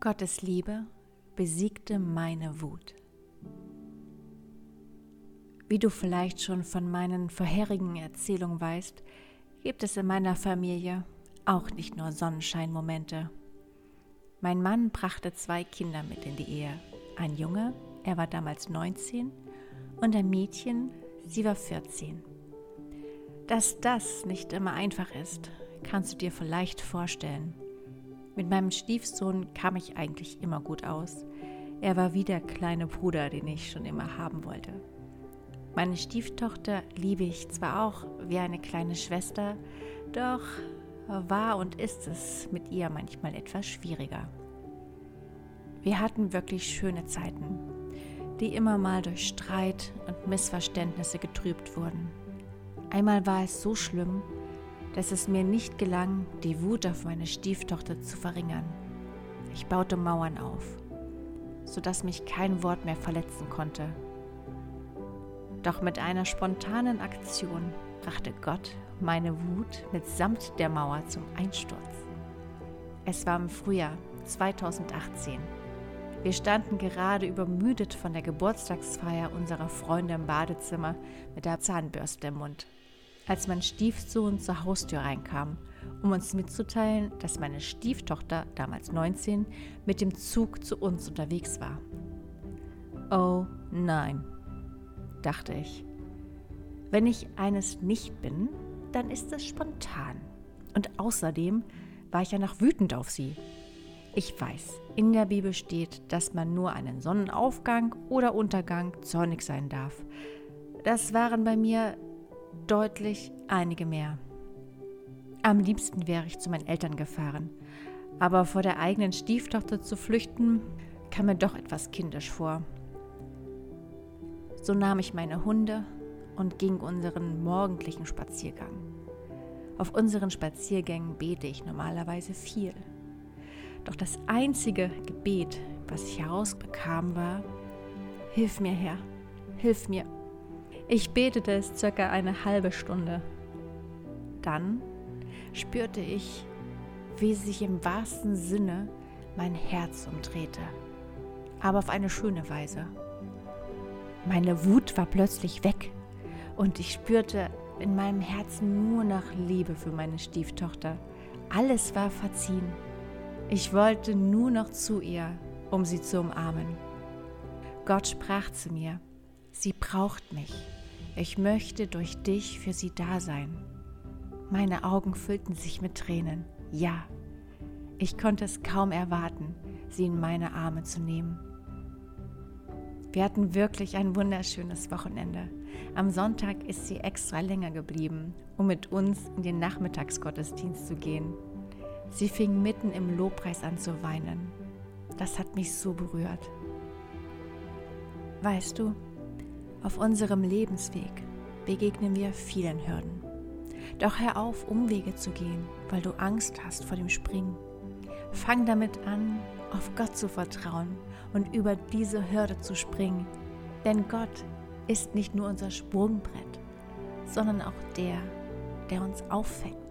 Gottes Liebe besiegte meine Wut. Wie du vielleicht schon von meinen vorherigen Erzählungen weißt, gibt es in meiner Familie auch nicht nur Sonnenscheinmomente. Mein Mann brachte zwei Kinder mit in die Ehe. Ein Junge, er war damals 19, und ein Mädchen, sie war 14. Dass das nicht immer einfach ist, kannst du dir vielleicht vorstellen. Mit meinem Stiefsohn kam ich eigentlich immer gut aus. Er war wie der kleine Bruder, den ich schon immer haben wollte. Meine Stieftochter liebe ich zwar auch wie eine kleine Schwester, doch war und ist es mit ihr manchmal etwas schwieriger. Wir hatten wirklich schöne Zeiten, die immer mal durch Streit und Missverständnisse getrübt wurden. Einmal war es so schlimm, dass es mir nicht gelang, die Wut auf meine Stieftochter zu verringern. Ich baute Mauern auf, sodass mich kein Wort mehr verletzen konnte. Doch mit einer spontanen Aktion brachte Gott meine Wut mitsamt der Mauer zum Einsturz. Es war im Frühjahr 2018. Wir standen gerade übermüdet von der Geburtstagsfeier unserer Freunde im Badezimmer mit der Zahnbürste im Mund als mein Stiefsohn zur Haustür reinkam, um uns mitzuteilen, dass meine Stieftochter, damals 19, mit dem Zug zu uns unterwegs war. Oh nein, dachte ich. Wenn ich eines nicht bin, dann ist es spontan. Und außerdem war ich ja noch wütend auf sie. Ich weiß, in der Bibel steht, dass man nur einen Sonnenaufgang oder Untergang zornig sein darf. Das waren bei mir deutlich einige mehr. Am liebsten wäre ich zu meinen Eltern gefahren, aber vor der eigenen Stieftochter zu flüchten, kam mir doch etwas kindisch vor. So nahm ich meine Hunde und ging unseren morgendlichen Spaziergang. Auf unseren Spaziergängen bete ich normalerweise viel. Doch das einzige Gebet, was ich herausbekam, war, Hilf mir, Herr, hilf mir ich betete es circa eine halbe Stunde. Dann spürte ich, wie sich im wahrsten Sinne mein Herz umdrehte, aber auf eine schöne Weise. Meine Wut war plötzlich weg und ich spürte in meinem Herzen nur nach Liebe für meine Stieftochter. Alles war verziehen. Ich wollte nur noch zu ihr, um sie zu umarmen. Gott sprach zu mir, sie braucht mich. Ich möchte durch dich für sie da sein. Meine Augen füllten sich mit Tränen. Ja, ich konnte es kaum erwarten, sie in meine Arme zu nehmen. Wir hatten wirklich ein wunderschönes Wochenende. Am Sonntag ist sie extra länger geblieben, um mit uns in den Nachmittagsgottesdienst zu gehen. Sie fing mitten im Lobpreis an zu weinen. Das hat mich so berührt. Weißt du, auf unserem Lebensweg begegnen wir vielen Hürden. Doch hör auf, Umwege zu gehen, weil du Angst hast vor dem Springen. Fang damit an, auf Gott zu vertrauen und über diese Hürde zu springen. Denn Gott ist nicht nur unser Sprungbrett, sondern auch der, der uns auffängt.